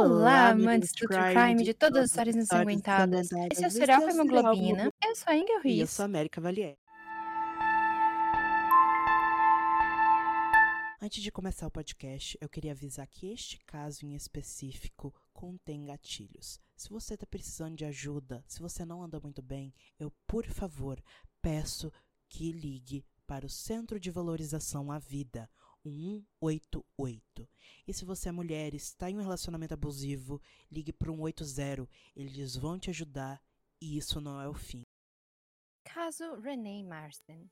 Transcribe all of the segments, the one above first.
Olá, amantes do true crime de todas as histórias ensanguentadas. Esse é o Serial Hemoglobina. Eu sou a Ingrid E eu Ruiz. sou a América Valier. Antes de começar o podcast, eu queria avisar que este caso em específico contém gatilhos. Se você está precisando de ajuda, se você não anda muito bem, eu, por favor, peço que ligue para o Centro de Valorização à Vida, 188. E se você é mulher está em um relacionamento abusivo, ligue para o 180. Eles vão te ajudar e isso não é o fim. Caso Renee Marsden.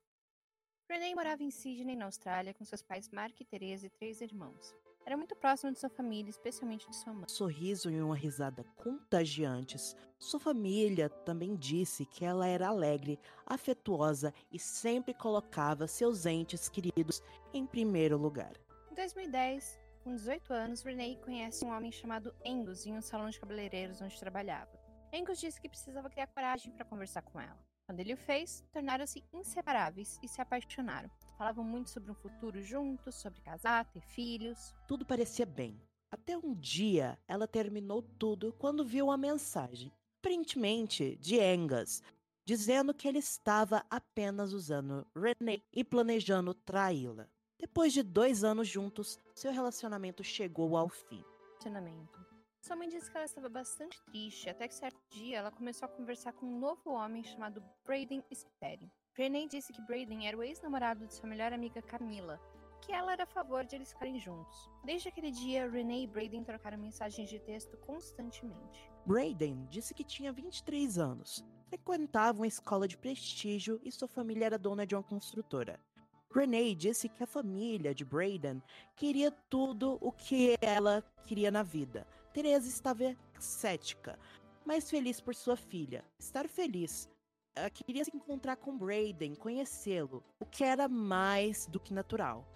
Renee morava em Sydney, na Austrália, com seus pais Mark e Teresa e três irmãos. Era muito próxima de sua família, especialmente de sua mãe. sorriso e uma risada contagiantes. Sua família também disse que ela era alegre, afetuosa e sempre colocava seus entes queridos em primeiro lugar. Em 2010, com 18 anos, Renee conhece um homem chamado Angus em um salão de cabeleireiros onde trabalhava. Angus disse que precisava criar coragem para conversar com ela. Quando ele o fez, tornaram-se inseparáveis e se apaixonaram. Falavam muito sobre um futuro juntos, sobre casar, ter filhos. Tudo parecia bem. Até um dia ela terminou tudo quando viu uma mensagem, aparentemente de Angus, dizendo que ele estava apenas usando Renee e planejando traí-la. Depois de dois anos juntos, seu relacionamento chegou ao fim. relacionamento. Sua mãe disse que ela estava bastante triste, até que certo dia ela começou a conversar com um novo homem chamado Braden Sperry. Renee disse que Braden era o ex-namorado de sua melhor amiga Camila, que ela era a favor de eles ficarem juntos. Desde aquele dia, Renee e Braden trocaram mensagens de texto constantemente. Braden disse que tinha 23 anos, frequentava uma escola de prestígio e sua família era dona de uma construtora. Renee disse que a família de Braden queria tudo o que ela queria na vida. Teresa estava cética, mas feliz por sua filha. Estar feliz. Ela queria se encontrar com Braden, conhecê-lo, o que era mais do que natural.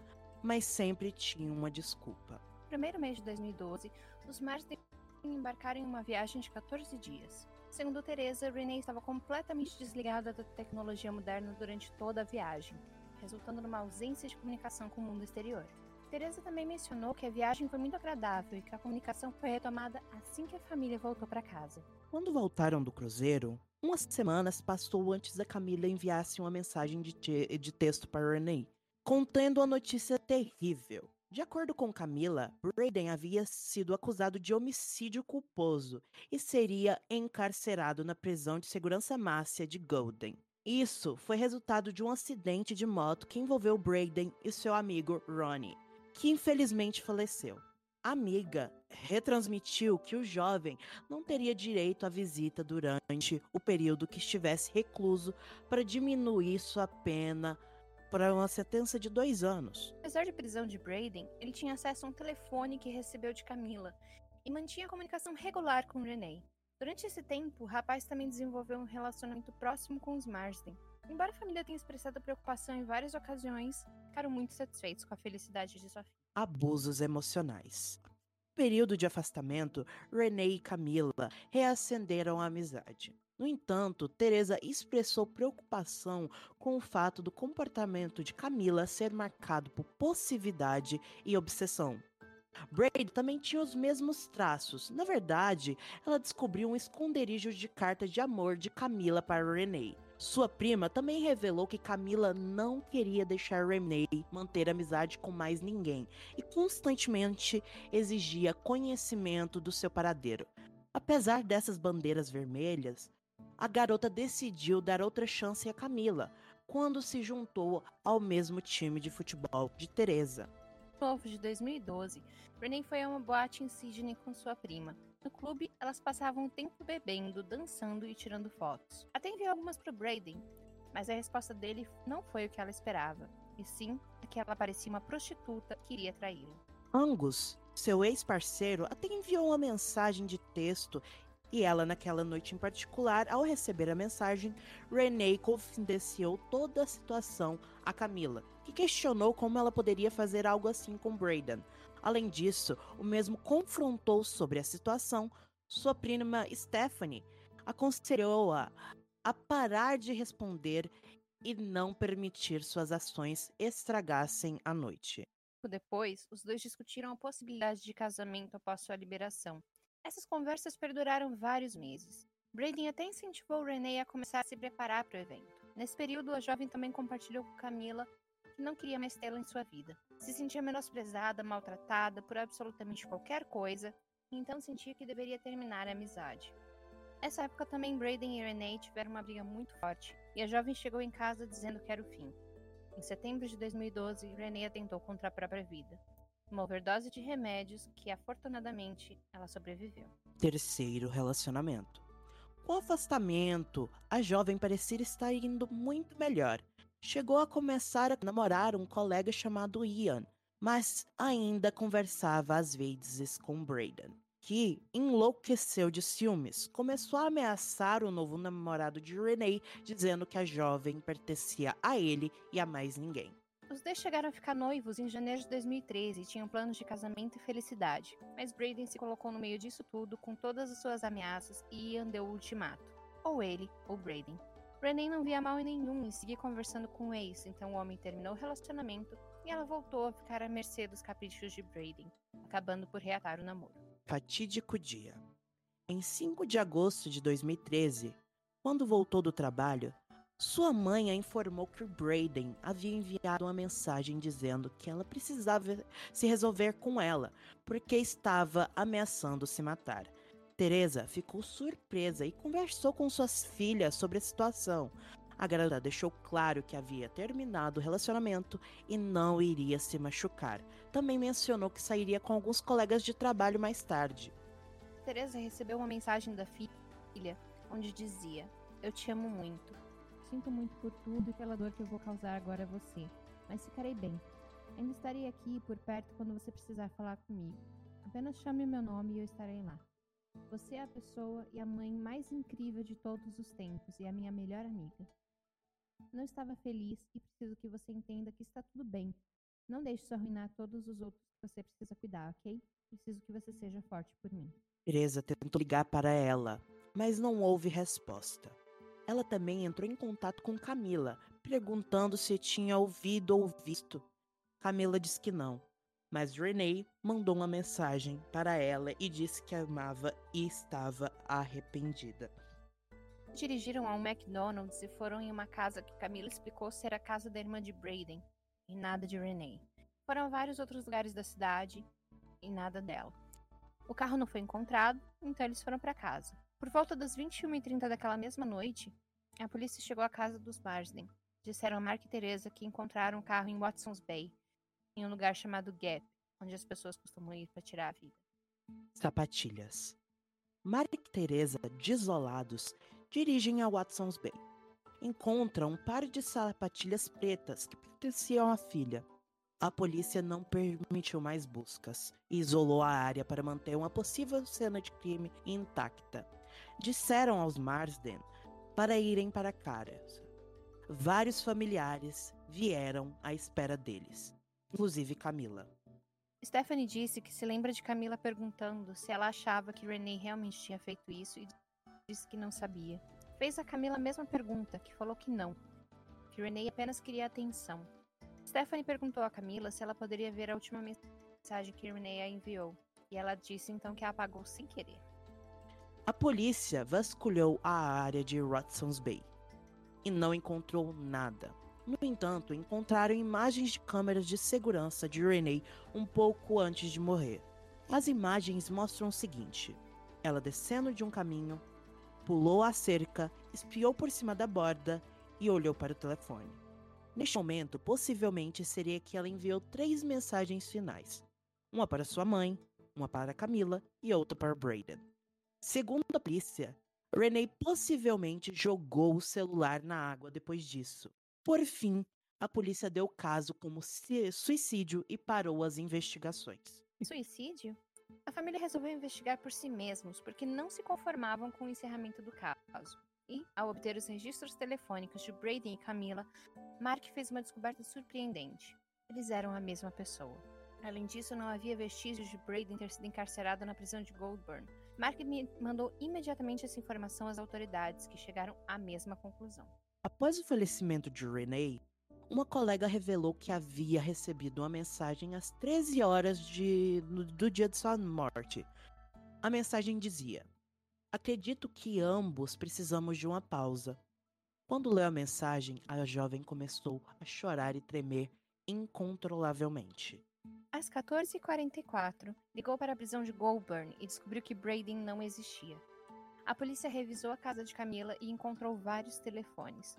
Mas sempre tinha uma desculpa. No primeiro mês de 2012, os Marsden embarcaram em uma viagem de 14 dias. Segundo Teresa, Renee estava completamente desligada da tecnologia moderna durante toda a viagem, resultando numa ausência de comunicação com o mundo exterior. Teresa também mencionou que a viagem foi muito agradável e que a comunicação foi retomada assim que a família voltou para casa. Quando voltaram do cruzeiro, umas semanas passou antes da Camila enviasse uma mensagem de, te- de texto para Renee, contendo a notícia terrível. De acordo com Camila, Braden havia sido acusado de homicídio culposo e seria encarcerado na prisão de segurança máxima de Golden. Isso foi resultado de um acidente de moto que envolveu Braden e seu amigo Ronnie, que infelizmente faleceu. A amiga retransmitiu que o jovem não teria direito à visita durante o período que estivesse recluso para diminuir sua pena para uma sentença de dois anos. Apesar de prisão de Braden, ele tinha acesso a um telefone que recebeu de Camila e mantinha comunicação regular com Renee. Durante esse tempo, o rapaz também desenvolveu um relacionamento próximo com os Marsden. Embora a família tenha expressado preocupação em várias ocasiões, ficaram muito satisfeitos com a felicidade de sua filha. Abusos emocionais. No período de afastamento, Renee e Camila reacenderam a amizade. No entanto, Teresa expressou preocupação com o fato do comportamento de Camila ser marcado por possessividade e obsessão. Braid também tinha os mesmos traços. Na verdade, ela descobriu um esconderijo de cartas de amor de Camila para Renee. Sua prima também revelou que Camila não queria deixar Renee manter amizade com mais ninguém e constantemente exigia conhecimento do seu paradeiro. Apesar dessas bandeiras vermelhas, a garota decidiu dar outra chance a Camila quando se juntou ao mesmo time de futebol de Teresa. No novo de 2012, Renee foi a uma boate em Sydney com sua prima. No clube, elas passavam o tempo bebendo, dançando e tirando fotos. Até enviou algumas para Braden, mas a resposta dele não foi o que ela esperava, e sim que ela parecia uma prostituta que iria traí-lo. Angus, seu ex-parceiro, até enviou uma mensagem de texto e ela, naquela noite em particular, ao receber a mensagem, Renee confidenciou toda a situação a Camila, que questionou como ela poderia fazer algo assim com Braden. Além disso, o mesmo confrontou sobre a situação sua prima Stephanie, aconselhou-a a parar de responder e não permitir suas ações estragassem a noite. Depois, os dois discutiram a possibilidade de casamento após sua liberação. Essas conversas perduraram vários meses. Braden até incentivou Renee a começar a se preparar para o evento. Nesse período, a jovem também compartilhou com Camila que não queria mais tê-la em sua vida. Se sentia menosprezada, maltratada por absolutamente qualquer coisa, e então sentia que deveria terminar a amizade. Nessa época também Braden e Renee tiveram uma briga muito forte, e a jovem chegou em casa dizendo que era o fim. Em setembro de 2012, Renee atentou contra a própria vida. Uma overdose de remédios que, afortunadamente, ela sobreviveu. Terceiro relacionamento. Com o afastamento, a jovem parecia estar indo muito melhor. Chegou a começar a namorar um colega chamado Ian, mas ainda conversava às vezes com Braden, que enlouqueceu de ciúmes. Começou a ameaçar o novo namorado de Renee, dizendo que a jovem pertencia a ele e a mais ninguém. Os dois chegaram a ficar noivos em janeiro de 2013 e tinham planos de casamento e felicidade, mas Braden se colocou no meio disso tudo com todas as suas ameaças e Ian deu o ultimato. Ou ele, ou Braden. Renee não via mal em nenhum em seguir conversando com o ex, então o homem terminou o relacionamento e ela voltou a ficar à mercê dos caprichos de Braden, acabando por reatar o namoro. Fatídico dia. Em 5 de agosto de 2013, quando voltou do trabalho, sua mãe a informou que Braden havia enviado uma mensagem dizendo que ela precisava se resolver com ela, porque estava ameaçando se matar. Teresa ficou surpresa e conversou com suas filhas sobre a situação. A garota deixou claro que havia terminado o relacionamento e não iria se machucar. Também mencionou que sairia com alguns colegas de trabalho mais tarde. Teresa recebeu uma mensagem da filha onde dizia: Eu te amo muito. Sinto muito por tudo e pela dor que eu vou causar agora a você, mas ficarei bem. Ainda estarei aqui por perto quando você precisar falar comigo. Apenas chame meu nome e eu estarei lá. Você é a pessoa e a mãe mais incrível de todos os tempos e a minha melhor amiga. Não estava feliz e preciso que você entenda que está tudo bem. Não deixe isso arruinar todos os outros que você precisa cuidar, ok? Preciso que você seja forte por mim. Teresa tentou ligar para ela, mas não houve resposta. Ela também entrou em contato com Camila, perguntando se tinha ouvido ou visto. Camila disse que não, mas Renee mandou uma mensagem para ela e disse que amava e estava arrependida. Dirigiram ao McDonald's e foram em uma casa que Camila explicou ser a casa da irmã de Braden, e nada de Renee. Foram a vários outros lugares da cidade e nada dela. O carro não foi encontrado, então eles foram para casa. Por volta das 21h30 daquela mesma noite, a polícia chegou à casa dos Marsden. Disseram a Mark e Teresa que encontraram um carro em Watson's Bay, em um lugar chamado Gap, onde as pessoas costumam ir para tirar a vida. Sapatilhas. Mark e Teresa, desolados, dirigem a Watson's Bay. Encontram um par de sapatilhas pretas que pertenciam à filha. A polícia não permitiu mais buscas e isolou a área para manter uma possível cena de crime intacta disseram aos Marsden para irem para Caras. Vários familiares vieram à espera deles, inclusive Camila. Stephanie disse que se lembra de Camila perguntando se ela achava que Renee realmente tinha feito isso e disse que não sabia. Fez a Camila a mesma pergunta, que falou que não, que Renee apenas queria atenção. Stephanie perguntou a Camila se ela poderia ver a última mensagem que Renee a enviou, e ela disse então que a apagou sem querer. A polícia vasculhou a área de Watson's Bay e não encontrou nada. No entanto, encontraram imagens de câmeras de segurança de Renee um pouco antes de morrer. As imagens mostram o seguinte: ela descendo de um caminho, pulou a cerca, espiou por cima da borda e olhou para o telefone. Neste momento, possivelmente seria que ela enviou três mensagens finais: uma para sua mãe, uma para Camila e outra para Braden. Segundo a polícia, Renee possivelmente jogou o celular na água depois disso. Por fim, a polícia deu o caso como suicídio e parou as investigações. Suicídio? A família resolveu investigar por si mesmos porque não se conformavam com o encerramento do caso. E, ao obter os registros telefônicos de Braden e Camila, Mark fez uma descoberta surpreendente. Eles eram a mesma pessoa. Além disso, não havia vestígios de Braden ter sido encarcerado na prisão de Goldburn, Mark mandou imediatamente essa informação às autoridades, que chegaram à mesma conclusão. Após o falecimento de Renee, uma colega revelou que havia recebido uma mensagem às 13 horas de, do dia de sua morte. A mensagem dizia: Acredito que ambos precisamos de uma pausa. Quando leu a mensagem, a jovem começou a chorar e tremer incontrolavelmente. Às 14h44, ligou para a prisão de Goulburn e descobriu que Braden não existia. A polícia revisou a casa de Camila e encontrou vários telefones.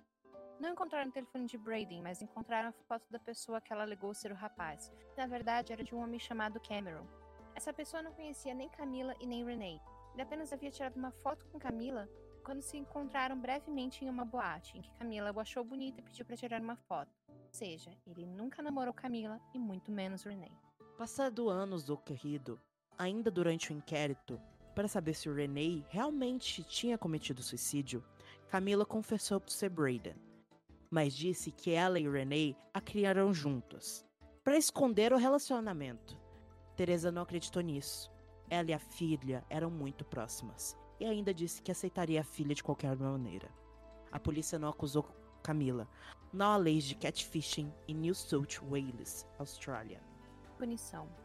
Não encontraram o telefone de Braden, mas encontraram a foto da pessoa que ela alegou ser o rapaz. Na verdade, era de um homem chamado Cameron. Essa pessoa não conhecia nem Camila e nem Renee. Ele apenas havia tirado uma foto com Camila quando se encontraram brevemente em uma boate, em que Camila o achou bonita e pediu para tirar uma foto. Ou seja, ele nunca namorou Camila e muito menos Renee. Passado anos do ocorrido, ainda durante o inquérito, para saber se o Renee realmente tinha cometido suicídio, Camila confessou por ser Braden, mas disse que ela e Renee a criaram juntos, para esconder o relacionamento. Teresa não acreditou nisso. Ela e a filha eram muito próximas e ainda disse que aceitaria a filha de qualquer maneira. A polícia não acusou Camila. Não há leis de catfishing em New South Wales, Austrália. Punição.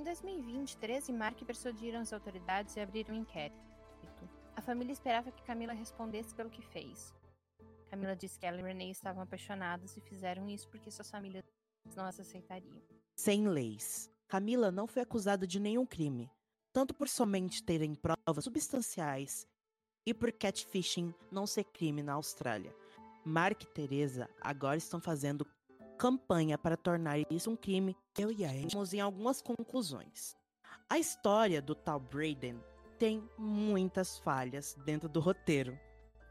Em 2020, Teresa e Mark persuadiram as autoridades e abriram um inquérito. A família esperava que Camila respondesse pelo que fez. Camila disse que ela e Renee estavam apaixonados e fizeram isso porque suas famílias não as aceitariam. Sem leis. Camila não foi acusada de nenhum crime, tanto por somente terem provas substanciais e por catfishing não ser crime na Austrália. Mark e Teresa agora estão fazendo campanha para tornar isso um crime. Eu e a Vamos em algumas conclusões. A história do tal Braden tem muitas falhas dentro do roteiro.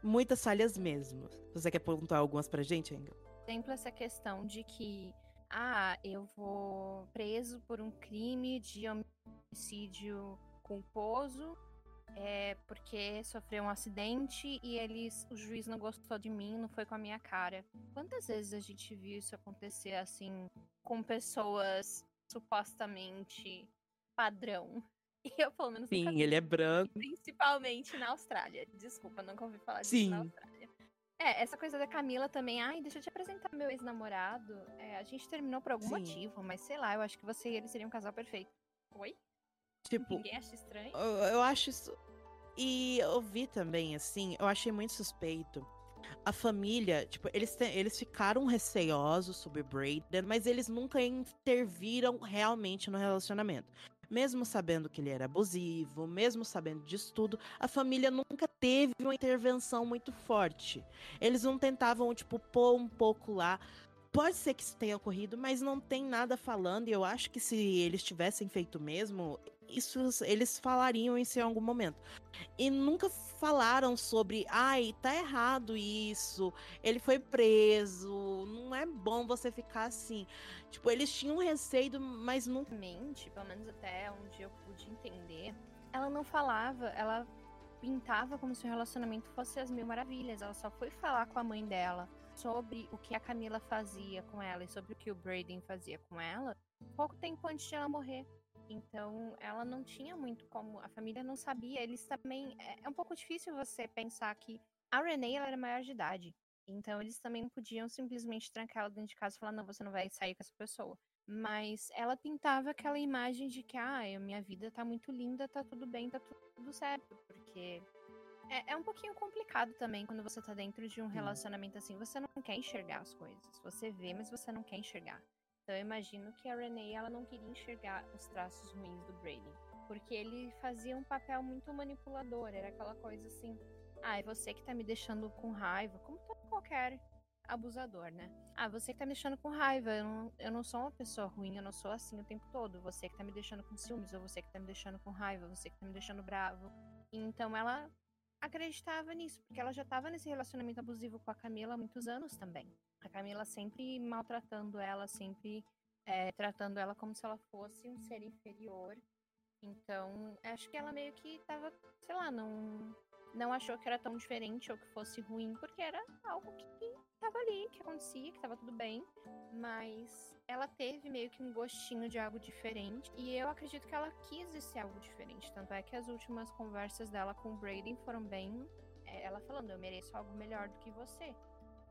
Muitas falhas mesmo. Você quer pontuar algumas pra gente, Engel? Exemplo, essa questão de que ah, eu vou preso por um crime de homicídio culposo, é, porque sofreu um acidente e eles, o juiz não gostou de mim, não foi com a minha cara. Quantas vezes a gente viu isso acontecer assim com pessoas supostamente padrão? E eu, pelo menos, Sim, ele é branco. Principalmente na Austrália. Desculpa, nunca ouvi falar disso Sim. na Austrália. É, essa coisa da Camila também. Ai, deixa eu te apresentar meu ex-namorado. É, a gente terminou por algum Sim. motivo, mas sei lá, eu acho que você e ele seriam um casal perfeito. Oi? Tipo. Ninguém acha estranho? Eu, eu acho isso. E eu vi também, assim, eu achei muito suspeito. A família, tipo, eles, te, eles ficaram receosos sobre Braden, mas eles nunca interviram realmente no relacionamento mesmo sabendo que ele era abusivo, mesmo sabendo disso tudo, a família nunca teve uma intervenção muito forte. Eles não tentavam, tipo, pôr um pouco lá. Pode ser que isso tenha ocorrido, mas não tem nada falando, e eu acho que se eles tivessem feito mesmo, isso eles falariam isso em algum momento. E nunca falaram sobre, ai, tá errado isso, ele foi preso, não é bom você ficar assim. Tipo, eles tinham receio, mas nunca. Mente, pelo menos até onde eu pude entender, ela não falava, ela pintava como se o relacionamento fosse as mil maravilhas. Ela só foi falar com a mãe dela sobre o que a Camila fazia com ela e sobre o que o Braden fazia com ela pouco tempo antes de ela morrer. Então, ela não tinha muito como. A família não sabia. Eles também. É, é um pouco difícil você pensar que a Renee ela era maior de idade. Então, eles também não podiam simplesmente trancar ela dentro de casa e falar: não, você não vai sair com essa pessoa. Mas ela pintava aquela imagem de que, ah, minha vida tá muito linda, tá tudo bem, tá tudo certo. Porque é, é, um pouquinho complicado também quando você tá dentro de um relacionamento assim. Você não quer enxergar as coisas. Você vê, mas você não quer enxergar. Então eu imagino que a Renee ela não queria enxergar os traços ruins do Brady, porque ele fazia um papel muito manipulador, era aquela coisa assim, ah, é você que tá me deixando com raiva, como todo qualquer abusador, né? Ah, você que tá me deixando com raiva, eu não, eu não sou uma pessoa ruim, eu não sou assim o tempo todo, você que tá me deixando com ciúmes, ou você que tá me deixando com raiva, você que tá me deixando bravo. Então ela acreditava nisso, porque ela já estava nesse relacionamento abusivo com a Camila há muitos anos também. A Camila sempre maltratando ela, sempre é, tratando ela como se ela fosse um ser inferior. Então, acho que ela meio que tava, sei lá, não, não achou que era tão diferente ou que fosse ruim, porque era algo que tava ali, que acontecia, que tava tudo bem. Mas ela teve meio que um gostinho de algo diferente. E eu acredito que ela quis esse algo diferente. Tanto é que as últimas conversas dela com o Brady foram bem. É, ela falando, eu mereço algo melhor do que você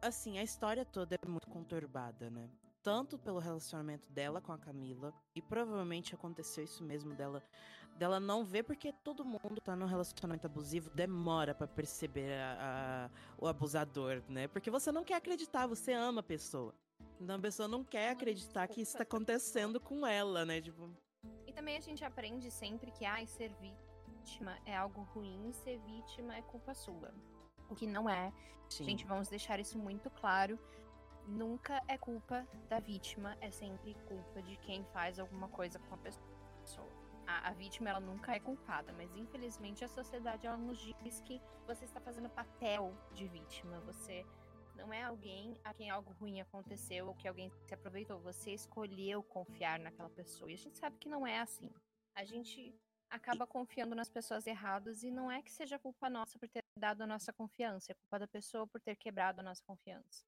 assim, a história toda é muito conturbada, né? Tanto pelo relacionamento dela com a Camila, e provavelmente aconteceu isso mesmo dela dela não ver porque todo mundo tá num relacionamento abusivo demora para perceber a, a, o abusador, né? Porque você não quer acreditar, você ama a pessoa. Então a pessoa não quer acreditar que isso tá acontecendo com ela, né? Tipo... E também a gente aprende sempre que ai, ser vítima é algo ruim, ser vítima é culpa sua. O que não é. Sim. Gente, vamos deixar isso muito claro. Nunca é culpa da vítima, é sempre culpa de quem faz alguma coisa com a pessoa a, a, vítima ela nunca é culpada, mas infelizmente a sociedade ela nos diz que você está fazendo papel de vítima, você não é alguém a quem algo ruim aconteceu ou que alguém se aproveitou, você escolheu confiar naquela pessoa. E a gente sabe que não é assim. A gente acaba confiando nas pessoas erradas e não é que seja culpa nossa por ter dado a nossa confiança, é culpa da pessoa por ter quebrado a nossa confiança.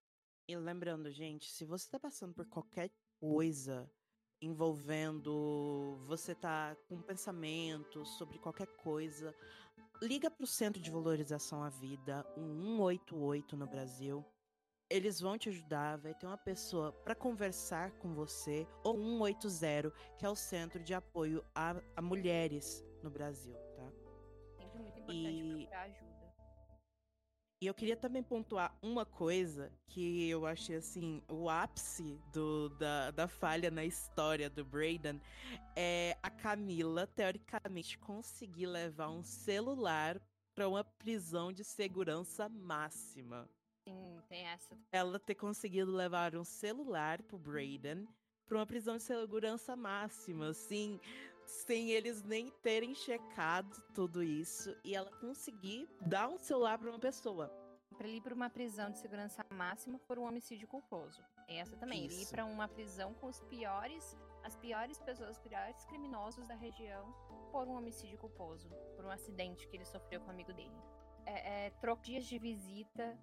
E lembrando, gente, se você está passando por qualquer coisa envolvendo você tá com um pensamento sobre qualquer coisa, liga para o Centro de Valorização à Vida, um 188 no Brasil. Eles vão te ajudar, vai ter uma pessoa para conversar com você, ou 180, que é o Centro de Apoio a, a Mulheres no Brasil, tá? Sempre muito importante e... procurar ajuda. E eu queria também pontuar uma coisa que eu achei assim, o ápice do, da, da falha na história do Braden é a Camila, teoricamente, conseguir levar um celular para uma prisão de segurança máxima. Sim, tem essa. Ela ter conseguido levar um celular pro Braden para uma prisão de segurança máxima, assim, sem eles nem terem checado tudo isso e ela conseguir dar um celular para uma pessoa. Para ele ir para uma prisão de segurança máxima por um homicídio culposo. Essa também. Isso. Ele ir para uma prisão com os piores, as piores pessoas, os piores criminosos da região por um homicídio culposo, por um acidente que ele sofreu com um amigo dele. É, é troco dias de visita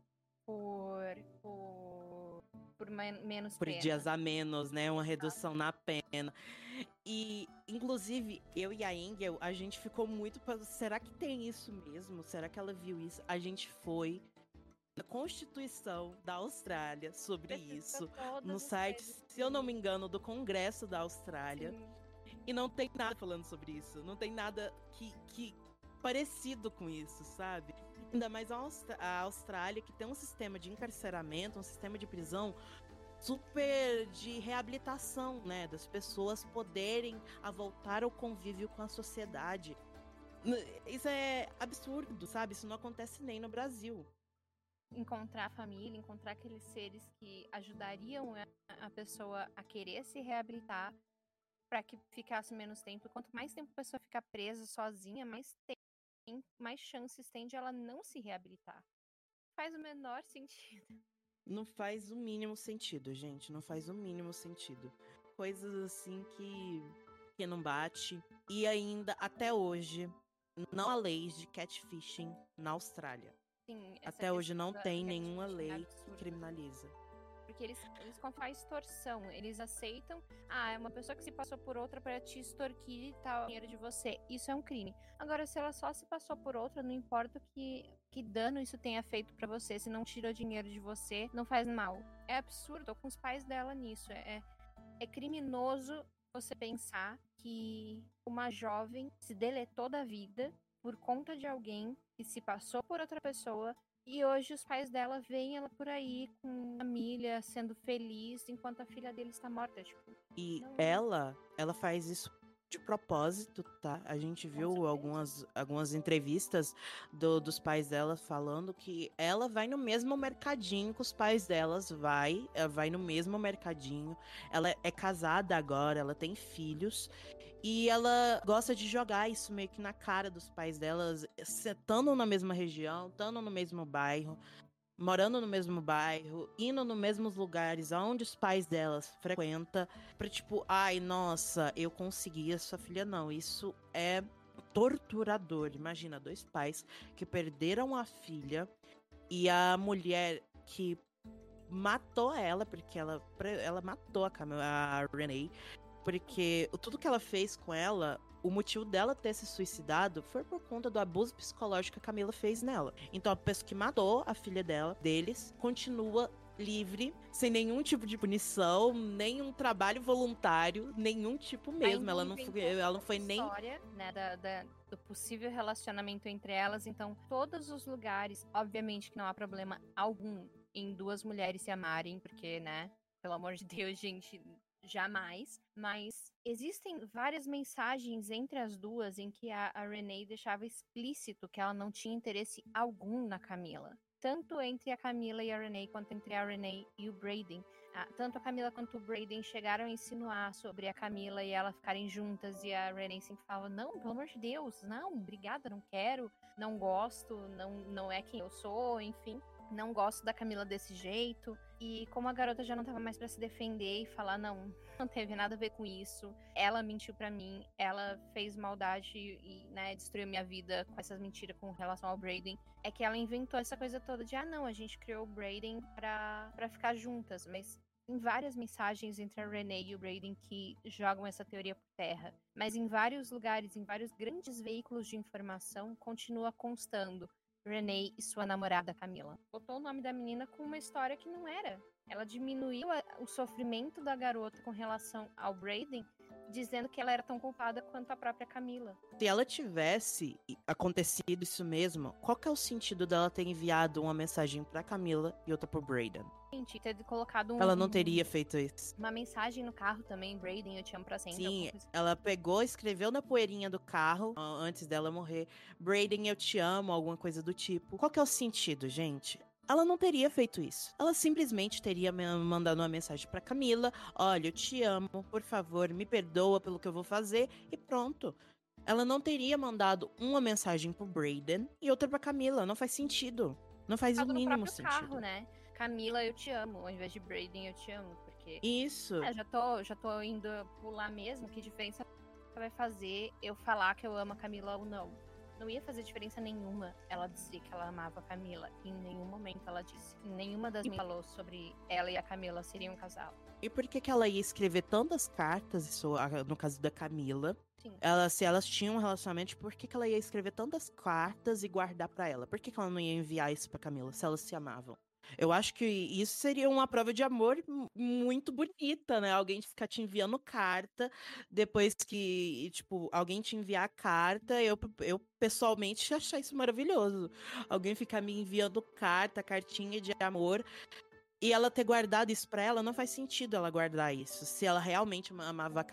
por, por, por menos por pena. dias a menos, né? Uma redução na pena. E, inclusive, eu e a Engel, a gente ficou muito. Será que tem isso mesmo? Será que ela viu isso? A gente foi na Constituição da Austrália sobre isso. No site, se eu não me engano, do Congresso da Austrália. Sim. E não tem nada falando sobre isso. Não tem nada que, que parecido com isso, sabe? Ainda mais a Austrália, que tem um sistema de encarceramento, um sistema de prisão super de reabilitação, né, das pessoas poderem a voltar ao convívio com a sociedade. Isso é absurdo, sabe? Isso não acontece nem no Brasil. Encontrar a família, encontrar aqueles seres que ajudariam a pessoa a querer se reabilitar para que ficasse menos tempo. Quanto mais tempo a pessoa ficar presa sozinha, mais tem, mais chances tem de ela não se reabilitar. Faz o menor sentido. Não faz o mínimo sentido, gente. Não faz o mínimo sentido. Coisas assim que, que não bate. E ainda, até hoje, não há leis de catfishing na Austrália. Sim, até hoje não tem nenhuma lei que criminaliza porque eles, eles confam extorsão. Eles aceitam, ah, é uma pessoa que se passou por outra para te extorquir e tal, dinheiro de você. Isso é um crime. Agora, se ela só se passou por outra, não importa que, que dano isso tenha feito para você, se não tirou dinheiro de você, não faz mal. É absurdo, tô com os pais dela nisso. É, é criminoso você pensar que uma jovem se deletou da vida por conta de alguém que se passou por outra pessoa e hoje os pais dela veem ela por aí com família, sendo feliz, enquanto a filha dele está morta. Tipo, e não... ela, ela faz isso de propósito, tá? A gente viu algumas, algumas entrevistas do, dos pais dela falando que ela vai no mesmo mercadinho que os pais delas vai, vai no mesmo mercadinho. Ela é casada agora, ela tem filhos e ela gosta de jogar isso meio que na cara dos pais delas, estando na mesma região, estando no mesmo bairro, morando no mesmo bairro, indo nos mesmos lugares aonde os pais delas frequentam, pra tipo, ai, nossa, eu consegui, a sua filha não. Isso é torturador. Imagina, dois pais que perderam a filha e a mulher que matou ela, porque ela, ela matou a, a Renee, porque tudo que ela fez com ela, o motivo dela ter se suicidado foi por conta do abuso psicológico que a Camila fez nela. Então a pessoa que matou a filha dela, deles, continua livre, sem nenhum tipo de punição, nenhum trabalho voluntário, nenhum tipo mesmo. Ela não foi, ela não foi nem. História, né, da, da, do possível relacionamento entre elas. Então, todos os lugares, obviamente que não há problema algum em duas mulheres se amarem, porque, né, pelo amor de Deus, gente, jamais. Mas existem várias mensagens entre as duas em que a, a Renee deixava explícito que ela não tinha interesse algum na Camila tanto entre a Camila e a Renee, quanto entre a Renee e o Braden. Tanto a Camila quanto o Braden chegaram a insinuar sobre a Camila e ela ficarem juntas, e a Renee sempre falava: Não, pelo amor de Deus, não, obrigada, não quero, não gosto, não, não é quem eu sou, enfim não gosto da Camila desse jeito. E como a garota já não tava mais para se defender e falar, não, não teve nada a ver com isso. Ela mentiu para mim, ela fez maldade e, né, destruiu minha vida com essas mentiras com relação ao Braden. É que ela inventou essa coisa toda de, ah, não, a gente criou o Braden pra, pra ficar juntas. Mas tem várias mensagens entre a Renee e o Braden que jogam essa teoria por terra. Mas em vários lugares, em vários grandes veículos de informação, continua constando. Renee e sua namorada Camila. Botou o nome da menina com uma história que não era. Ela diminuiu a, o sofrimento da garota com relação ao Braden, dizendo que ela era tão culpada quanto a própria Camila. Se ela tivesse acontecido isso mesmo, qual que é o sentido dela ter enviado uma mensagem para Camila e outra pro Braden? Gente, ter colocado um, Ela não teria feito isso. Uma mensagem no carro também, Braden, eu te amo pra sempre. Sim, ela pegou, escreveu na poeirinha do carro, antes dela morrer, Braden, eu te amo, alguma coisa do tipo. Qual que é o sentido, gente? Ela não teria feito isso. Ela simplesmente teria mandado uma mensagem para Camila: "Olha, eu te amo, por favor, me perdoa pelo que eu vou fazer" e pronto. Ela não teria mandado uma mensagem pro Brayden e outra para Camila, não faz sentido. Não faz o mínimo sentido. Carro, né? Camila, eu te amo, ao invés de Brayden, eu te amo, porque Isso. É, já tô, já tô indo pular mesmo, que diferença vai fazer eu falar que eu amo a Camila ou não? Não ia fazer diferença nenhuma ela dizer que ela amava a Camila. Em nenhum momento ela disse. Nenhuma das minhas falou sobre ela e a Camila seriam um casal. E por que, que ela ia escrever tantas cartas, isso, no caso da Camila? Sim. Ela, se elas tinham um relacionamento, por que, que ela ia escrever tantas cartas e guardar para ela? Por que, que ela não ia enviar isso pra Camila, se elas se amavam? Eu acho que isso seria uma prova de amor muito bonita, né? Alguém ficar te enviando carta, depois que, tipo, alguém te enviar carta, eu, eu pessoalmente achar isso maravilhoso. Alguém ficar me enviando carta, cartinha de amor, e ela ter guardado isso pra ela, não faz sentido ela guardar isso. Se ela realmente amava,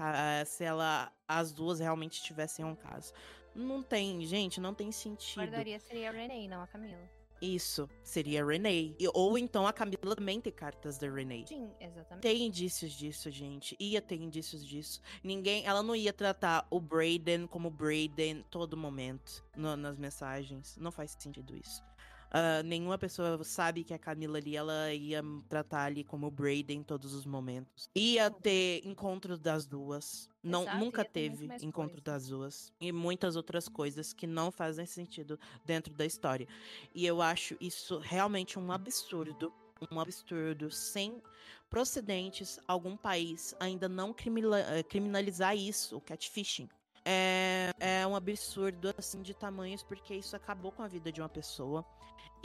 se ela, as duas realmente tivessem um caso. Não tem, gente, não tem sentido. Guardaria seria a Renee, não a Camila. Isso, seria Renee. Ou então a Camila também tem cartas da Renee. Sim, exatamente. Tem indícios disso, gente. Ia ter indícios disso. Ninguém. Ela não ia tratar o Brayden como Brayden todo momento no, nas mensagens. Não faz sentido isso. Uh, nenhuma pessoa sabe que a Camila ali, ela ia tratar ali como Brayden em todos os momentos. Ia ter encontro das duas. Não, Exato, nunca teve encontro coisa. das duas. E muitas outras coisas que não fazem sentido dentro da história. E eu acho isso realmente um absurdo. Um absurdo sem procedentes algum país ainda não eh, criminalizar isso, o catfishing é, é um absurdo assim de tamanhos porque isso acabou com a vida de uma pessoa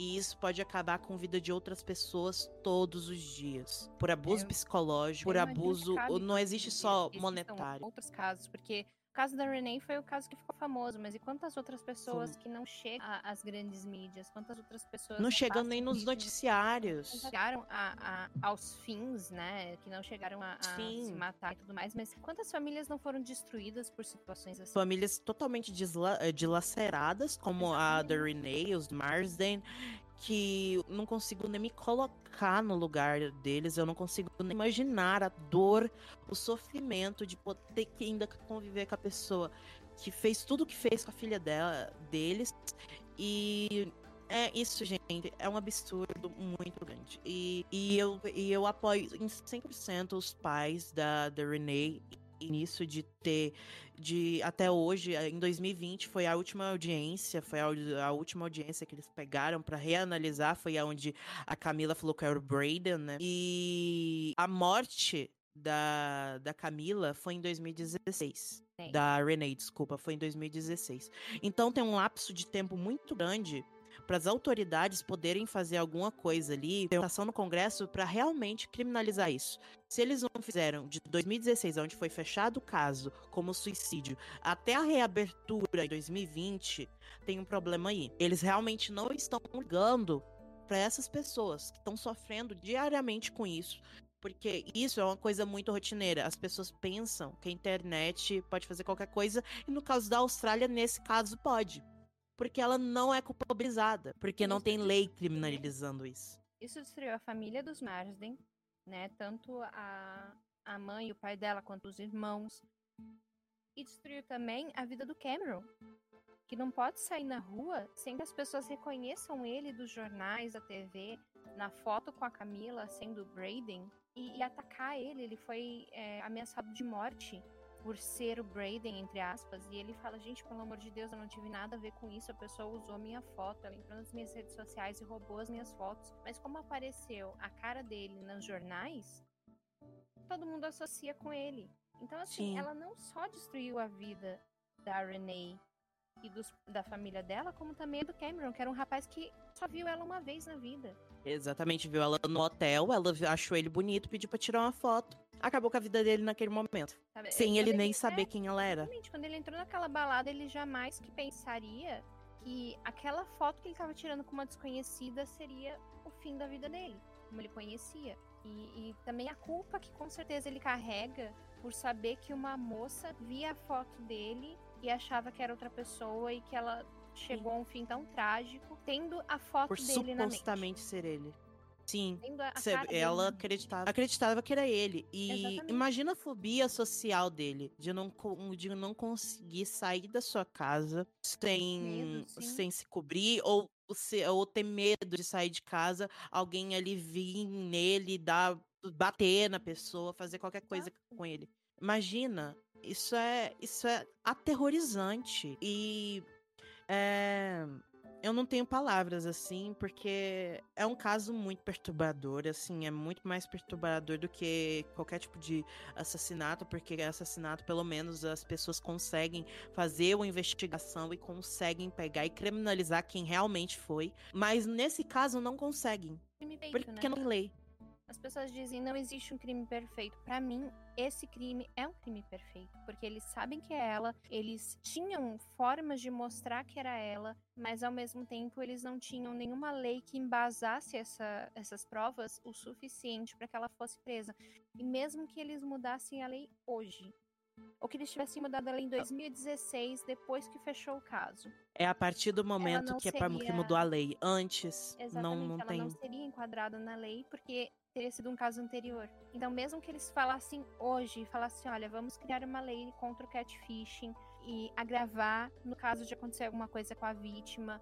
e isso pode acabar com a vida de outras pessoas todos os dias. Por abuso psicológico por abuso não existe só monetário. outros casos porque o caso da Renee foi o caso que ficou famoso, mas e quantas outras pessoas Sim. que não chegam às grandes mídias? Quantas outras pessoas não, não chegam nem nos noticiários? Não chegaram a, a, aos fins, né? Que não chegaram a, a se matar e tudo mais, mas quantas famílias não foram destruídas por situações assim? Famílias totalmente eh, dilaceradas, como Exatamente. a da Renee, os Marsden, que não consigo nem me colocar no lugar deles, eu não consigo nem imaginar a dor, o sofrimento de ter que ainda conviver com a pessoa que fez tudo o que fez com a filha dela, deles. E é isso, gente, é um absurdo muito grande. E, e, eu, e eu apoio em 100% os pais da, da Renee nisso de ter de até hoje, em 2020 foi a última audiência, foi a, a última audiência que eles pegaram para reanalisar, foi aonde a Camila falou que era o Braden, né? E a morte da, da Camila foi em 2016. Sim. Da Renee, desculpa, foi em 2016. Então tem um lapso de tempo muito grande para as autoridades poderem fazer alguma coisa ali, ter uma ação no Congresso para realmente criminalizar isso. Se eles não fizeram de 2016, onde foi fechado o caso como suicídio, até a reabertura em 2020, tem um problema aí. Eles realmente não estão ligando para essas pessoas que estão sofrendo diariamente com isso. Porque isso é uma coisa muito rotineira. As pessoas pensam que a internet pode fazer qualquer coisa, e no caso da Austrália, nesse caso, pode porque ela não é culpabilizada, porque não tem lei criminalizando isso. Isso destruiu a família dos Marsden, né? Tanto a, a mãe e o pai dela quanto os irmãos. E destruiu também a vida do Cameron, que não pode sair na rua sem que as pessoas reconheçam ele dos jornais, da TV, na foto com a Camila sendo Braden e, e atacar ele. Ele foi é, ameaçado de morte por ser o Braden, entre aspas, e ele fala, gente, pelo amor de Deus, eu não tive nada a ver com isso, a pessoa usou minha foto, ela entrou nas minhas redes sociais e roubou as minhas fotos. Mas como apareceu a cara dele nos jornais, todo mundo associa com ele. Então, assim, Sim. ela não só destruiu a vida da Renee e dos, da família dela, como também do Cameron, que era um rapaz que só viu ela uma vez na vida. Exatamente, viu ela no hotel, ela achou ele bonito, pediu pra tirar uma foto acabou com a vida dele naquele momento. Sabe, sem ele nem saber é, quem ela era. Quando ele entrou naquela balada, ele jamais que pensaria que aquela foto que ele estava tirando com uma desconhecida seria o fim da vida dele, como ele conhecia. E, e, também a culpa que com certeza ele carrega por saber que uma moça via a foto dele e achava que era outra pessoa e que ela chegou Sim. a um fim tão trágico, tendo a foto por dele na mente. supostamente ser ele. Sim. ela acreditava, acreditava que era ele. E Exatamente. imagina a fobia social dele, de não, de não conseguir sair da sua casa sem, medo, sem se cobrir, ou, ou ter medo de sair de casa, alguém ali vir nele, dar, bater na pessoa, fazer qualquer coisa ah. com ele. Imagina, isso é, isso é aterrorizante. E. É, eu não tenho palavras, assim, porque é um caso muito perturbador, assim, é muito mais perturbador do que qualquer tipo de assassinato, porque assassinato, pelo menos, as pessoas conseguem fazer uma investigação e conseguem pegar e criminalizar quem realmente foi. Mas nesse caso não conseguem. Porque né? não tem lei. As pessoas dizem não existe um crime perfeito. Para mim, esse crime é um crime perfeito, porque eles sabem que é ela, eles tinham formas de mostrar que era ela, mas ao mesmo tempo eles não tinham nenhuma lei que embasasse essa, essas provas o suficiente para que ela fosse presa. E mesmo que eles mudassem a lei hoje, ou que eles tivessem mudado a lei em 2016, depois que fechou o caso. É a partir do momento que, seria... é que mudou a lei. Antes, Exatamente, não, não ela tem. não seria enquadrada na lei, porque teria sido um caso anterior. Então, mesmo que eles falassem hoje, falassem, olha, vamos criar uma lei contra o catfishing e agravar no caso de acontecer alguma coisa com a vítima,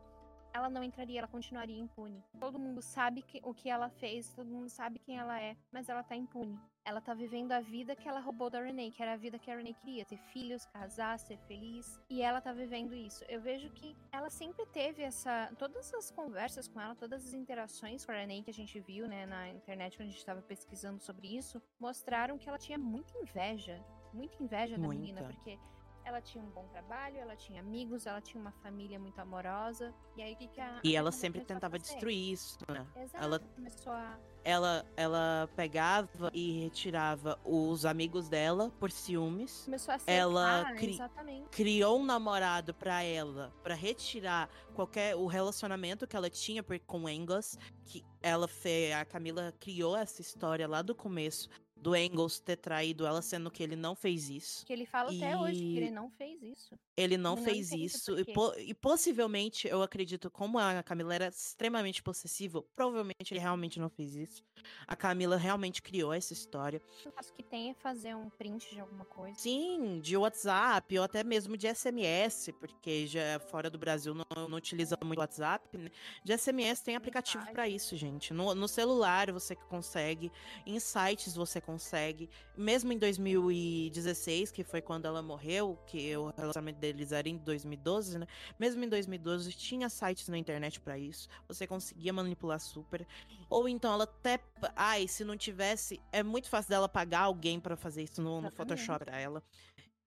ela não entraria, ela continuaria impune. Todo mundo sabe que, o que ela fez, todo mundo sabe quem ela é, mas ela tá impune. Ela tá vivendo a vida que ela roubou da Renee, que era a vida que a Renee queria, ter filhos, casar, ser feliz, e ela tá vivendo isso. Eu vejo que ela sempre teve essa, todas as conversas com ela, todas as interações com a Renee que a gente viu, né, na internet quando a gente estava pesquisando sobre isso, mostraram que ela tinha muita inveja, muita inveja da muita. menina, porque ela tinha um bom trabalho, ela tinha amigos, ela tinha uma família muito amorosa. E aí o que, que a. E ela sempre tentava destruir isso, né? Exato. Ela começou a. Ela, ela pegava e retirava os amigos dela por ciúmes. Começou a ser ela cri criou um namorado para ela, para retirar qualquer o relacionamento que ela tinha com Angus, que ela fez, a Camila criou essa história lá do começo do Engels ter traído ela, sendo que ele não fez isso. Que ele fala e... até hoje que ele não fez isso. Ele não ele fez não isso. E, po e, possivelmente, eu acredito, como a Camila era extremamente possessiva, provavelmente ele realmente não fez isso. A Camila realmente criou essa história. Eu acho que tem é fazer um print de alguma coisa. Sim, de WhatsApp, ou até mesmo de SMS, porque já fora do Brasil não, não utiliza muito WhatsApp, né? De SMS tem aplicativo para isso, gente. No, no celular você consegue, em sites você consegue. Mesmo em 2016, que foi quando ela morreu, que o relacionamento deles era em 2012, né? Mesmo em 2012 tinha sites na internet para isso. Você conseguia manipular super. Ou então ela até, ai, se não tivesse, é muito fácil dela pagar alguém para fazer isso no, no Photoshop para ela.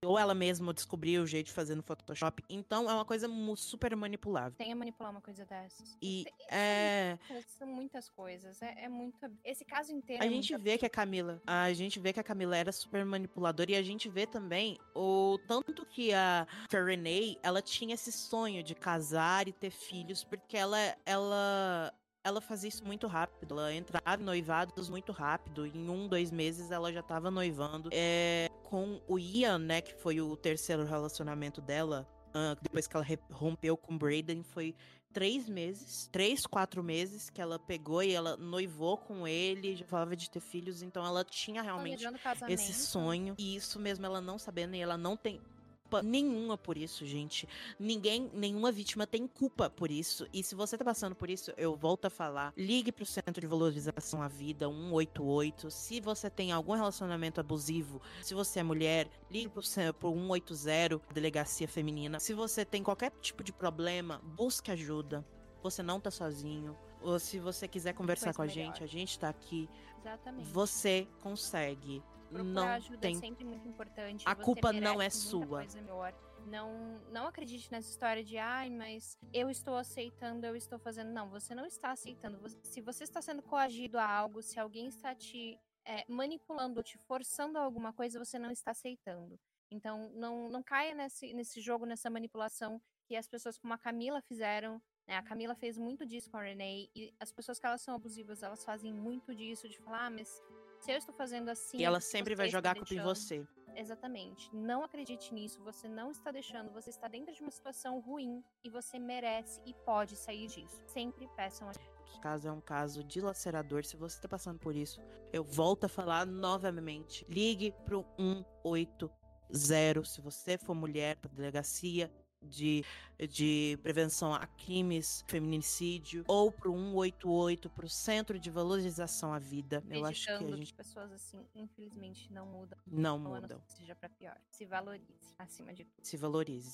Ou ela mesma descobriu o jeito de fazer no Photoshop. Então é uma coisa super manipulável. Tem a manipular uma coisa dessas. E é. São muitas coisas. É, é muito. Esse caso inteiro. A é gente vê que a Camila. A gente vê que a Camila era super manipuladora. E a gente vê também o tanto que a, que a Renee, ela tinha esse sonho de casar e ter filhos, porque ela, ela ela fazia isso muito rápido. Ela entrava em noivados muito rápido. Em um, dois meses ela já tava noivando. É, com o Ian, né? Que foi o terceiro relacionamento dela. Uh, depois que ela rompeu com o Braden, foi três meses, três, quatro meses que ela pegou e ela noivou com ele, já falava de ter filhos, então ela tinha realmente esse sonho. E isso mesmo ela não sabendo, e ela não tem culpa nenhuma por isso, gente. Ninguém, nenhuma vítima tem culpa por isso. E se você tá passando por isso, eu volto a falar. Ligue pro Centro de Valorização à Vida, 188. Se você tem algum relacionamento abusivo, se você é mulher, ligue pro, pro 180, Delegacia Feminina. Se você tem qualquer tipo de problema, busque ajuda. Você não tá sozinho. Ou se você quiser conversar com a melhor. gente, a gente tá aqui. Exatamente. Você consegue procurar não ajuda tem... é sempre muito importante. A Você culpa não é sua. Não, não acredite nessa história de ai, mas eu estou aceitando, eu estou fazendo. Não, você não está aceitando. Se você está sendo coagido a algo, se alguém está te é, manipulando, te forçando a alguma coisa, você não está aceitando. Então, não, não caia nesse, nesse jogo, nessa manipulação que as pessoas como a Camila fizeram. né? A Camila fez muito disso com a Renee. E as pessoas que elas são abusivas, elas fazem muito disso, de falar, ah, mas se eu estou fazendo assim. E ela sempre vai está jogar a culpa em deixando." você. Exatamente. Não acredite nisso. Você não está deixando. Você está dentro de uma situação ruim e você merece e pode sair disso. Sempre peçam ajuda. Esse caso é um caso dilacerador. Se você tá passando por isso, eu volto a falar novamente. Ligue pro 180 se você for mulher, pra delegacia de, de prevenção a crimes, feminicídio, ou pro 188, pro Centro de Valorização à Vida. Eu acho que a gente pessoas assim, infelizmente, não mudam. não Ou a não muda. ser que seja pra pior. Se valorize, acima de tudo. Se valorize.